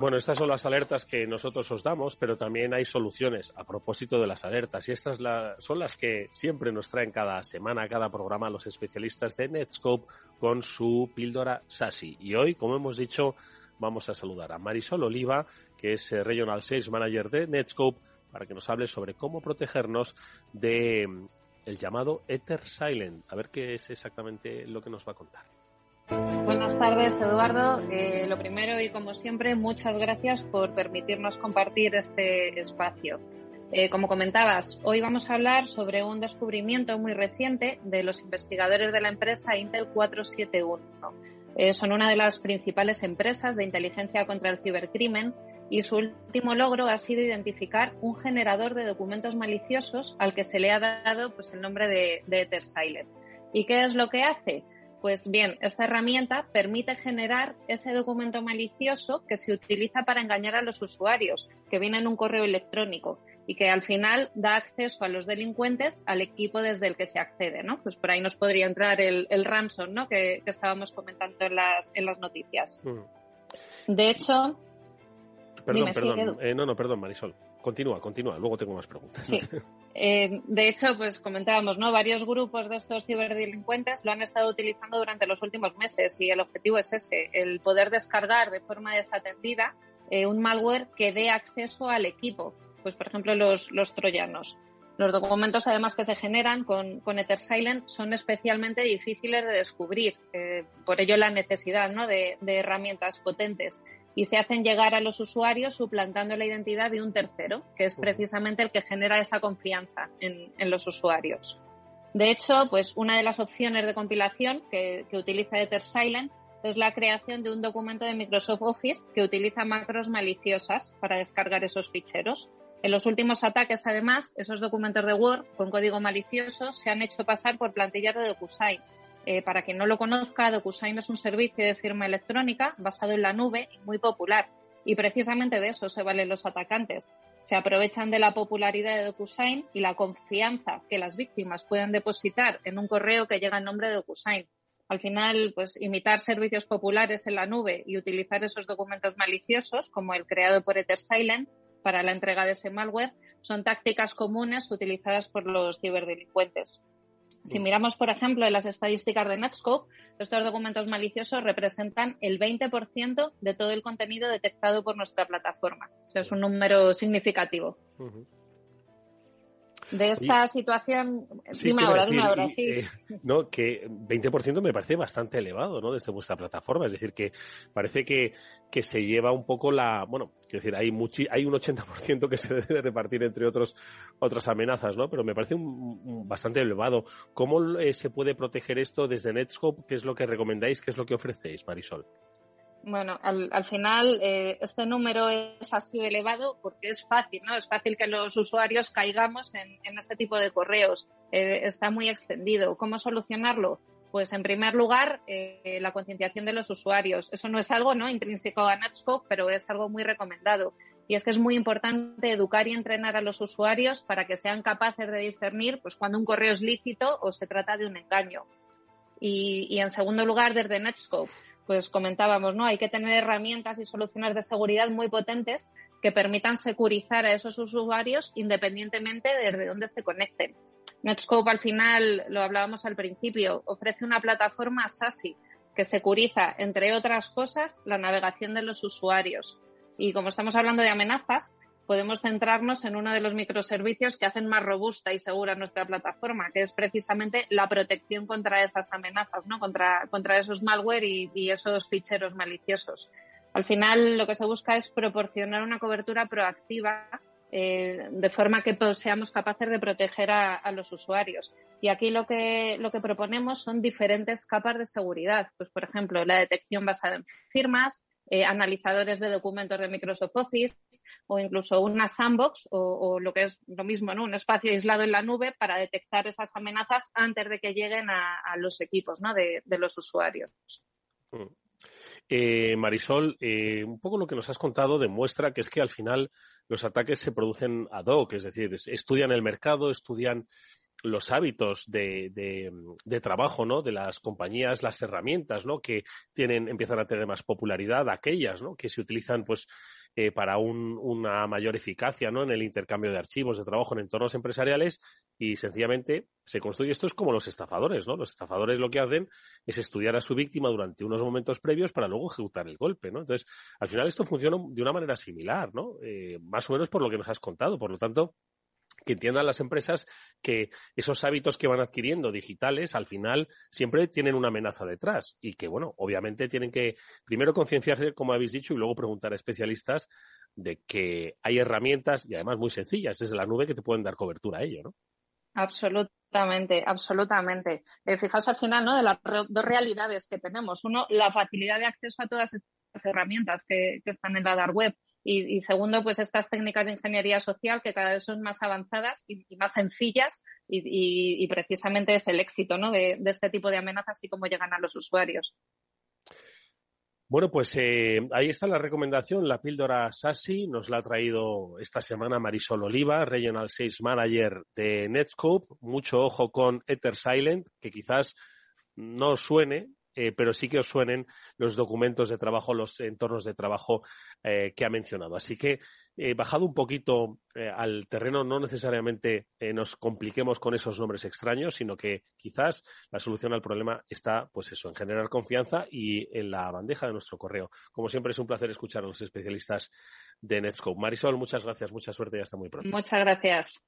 Bueno, estas son las alertas que nosotros os damos, pero también hay soluciones a propósito de las alertas y estas son las que siempre nos traen cada semana, cada programa los especialistas de Netscope con su píldora SASI. Y hoy, como hemos dicho, vamos a saludar a Marisol Oliva, que es eh, Regional Sales Manager de Netscope, para que nos hable sobre cómo protegernos de mm, el llamado Ether Silent. A ver qué es exactamente lo que nos va a contar. Buenas tardes, Eduardo. Eh, lo primero y como siempre, muchas gracias por permitirnos compartir este espacio. Eh, como comentabas, hoy vamos a hablar sobre un descubrimiento muy reciente de los investigadores de la empresa Intel 471. Eh, son una de las principales empresas de inteligencia contra el cibercrimen y su último logro ha sido identificar un generador de documentos maliciosos al que se le ha dado pues, el nombre de, de. ¿Y qué es lo que hace? Pues bien, esta herramienta permite generar ese documento malicioso que se utiliza para engañar a los usuarios, que viene en un correo electrónico y que al final da acceso a los delincuentes al equipo desde el que se accede, ¿no? Pues por ahí nos podría entrar el, el ransom, ¿no? Que, que, estábamos comentando en las, en las noticias. Mm. De hecho... Perdón, perdón. Eh, no, no, perdón, Marisol. Continúa, continúa. Luego tengo más preguntas. Sí. Eh, de hecho, pues comentábamos, ¿no? Varios grupos de estos ciberdelincuentes lo han estado utilizando durante los últimos meses y el objetivo es ese, el poder descargar de forma desatendida eh, un malware que dé acceso al equipo, pues por ejemplo los, los troyanos. Los documentos además que se generan con, con EtherSilent son especialmente difíciles de descubrir, eh, por ello la necesidad ¿no? de, de herramientas potentes y se hacen llegar a los usuarios suplantando la identidad de un tercero, que es precisamente el que genera esa confianza en, en los usuarios. De hecho, pues una de las opciones de compilación que, que utiliza EtherSilent es la creación de un documento de Microsoft Office que utiliza macros maliciosas para descargar esos ficheros. En los últimos ataques, además, esos documentos de Word con código malicioso se han hecho pasar por plantillas de DocuSign eh, para quien no lo conozca, DocuSign es un servicio de firma electrónica basado en la nube y muy popular. Y precisamente de eso se valen los atacantes. Se aprovechan de la popularidad de DocuSign y la confianza que las víctimas pueden depositar en un correo que llega en nombre de DocuSign. Al final, pues imitar servicios populares en la nube y utilizar esos documentos maliciosos, como el creado por EtherSilent, para la entrega de ese malware, son tácticas comunes utilizadas por los ciberdelincuentes. Si miramos, por ejemplo, en las estadísticas de Netscope, estos documentos maliciosos representan el 20% de todo el contenido detectado por nuestra plataforma. O es un número significativo. Uh -huh. De esta y, situación, sí, dime ahora, dime ahora, sí. Eh, no, que 20% me parece bastante elevado, ¿no? Desde vuestra plataforma. Es decir, que parece que, que se lleva un poco la, bueno, quiero decir, hay muchi, hay un 80% que se debe repartir entre otros, otras amenazas, ¿no? Pero me parece un, un bastante elevado. ¿Cómo eh, se puede proteger esto desde Netscope? ¿Qué es lo que recomendáis? ¿Qué es lo que ofrecéis, Marisol? Bueno, al, al final eh, este número es así elevado porque es fácil, ¿no? Es fácil que los usuarios caigamos en, este tipo de correos. Eh, está muy extendido. ¿Cómo solucionarlo? Pues en primer lugar, eh, la concienciación de los usuarios. Eso no es algo ¿no? intrínseco a Netscope, pero es algo muy recomendado. Y es que es muy importante educar y entrenar a los usuarios para que sean capaces de discernir pues, cuando un correo es lícito o se trata de un engaño. Y, y en segundo lugar, desde Netscope, pues comentábamos, ¿no? Hay que tener herramientas y soluciones de seguridad muy potentes que permitan securizar a esos usuarios independientemente desde dónde se conecten. Netscope al final, lo hablábamos al principio, ofrece una plataforma SASI que securiza, entre otras cosas, la navegación de los usuarios. Y como estamos hablando de amenazas, podemos centrarnos en uno de los microservicios que hacen más robusta y segura nuestra plataforma, que es precisamente la protección contra esas amenazas, ¿no? contra, contra esos malware y, esos ficheros maliciosos. Al final, lo que se busca es proporcionar una cobertura proactiva eh, de forma que pues, seamos capaces de proteger a, a, los usuarios. Y aquí lo que, lo que proponemos son diferentes capas de seguridad. Pues, por ejemplo, la detección basada en firmas, eh, analizadores de documentos de Microsoft Office o incluso una sandbox o, lo que es lo mismo, ¿no? un espacio aislado en la nube para detectar esas amenazas antes de que lleguen a, los equipos ¿no? de, los usuarios. Mm. Eh, Marisol, eh, un poco lo que nos has contado demuestra que es que al final los ataques se producen ad hoc, es decir, estudian el mercado, estudian los hábitos de, de, trabajo ¿no? de las compañías, las herramientas ¿no? que tienen, empiezan a tener más popularidad, aquellas ¿no? que se utilizan pues eh, para un, una mayor eficacia ¿no? en el intercambio de archivos de trabajo en entornos empresariales y sencillamente se construye. Esto es como los estafadores, ¿no? Los estafadores lo que hacen es estudiar a su víctima durante unos momentos previos para luego ejecutar el golpe, ¿no? Entonces, al final esto funciona de una manera similar, ¿no? Eh, más o menos por lo que nos has contado. Por lo tanto, que entiendan las empresas que esos hábitos que van adquiriendo digitales al final siempre tienen una amenaza detrás y que, bueno, obviamente tienen que primero concienciarse, como habéis dicho, y luego preguntar a especialistas de que hay herramientas y además muy sencillas desde la nube que te pueden dar cobertura a ello, ¿no? Absolutamente, absolutamente. Eh, fijaos al final, ¿no? De las dos realidades que tenemos. Uno, la facilidad de acceso a todas estas herramientas que, que están en la dark web y, segundo, pues estas técnicas de ingeniería social que cada vez son más avanzadas y, más sencillas y, precisamente es el éxito ¿no? de, este tipo de amenazas y cómo llegan a los usuarios. Bueno, pues eh, ahí está la recomendación, la píldora SASI, nos la ha traído esta semana Marisol Oliva, Regional Sales Manager de Netscope. Mucho ojo con Ether Silent, que quizás no suene, eh, pero sí que os suenen los documentos de trabajo, los entornos de trabajo eh, que ha mencionado. Así que, eh, bajado un poquito al terreno, no necesariamente nos compliquemos con esos nombres extraños, sino que quizás la solución al problema está, pues eso, en generar confianza y en la bandeja de nuestro correo. Como siempre, es un placer escuchar a los especialistas de Netscope. Marisol, muchas gracias, mucha suerte y hasta muy pronto. Muchas gracias.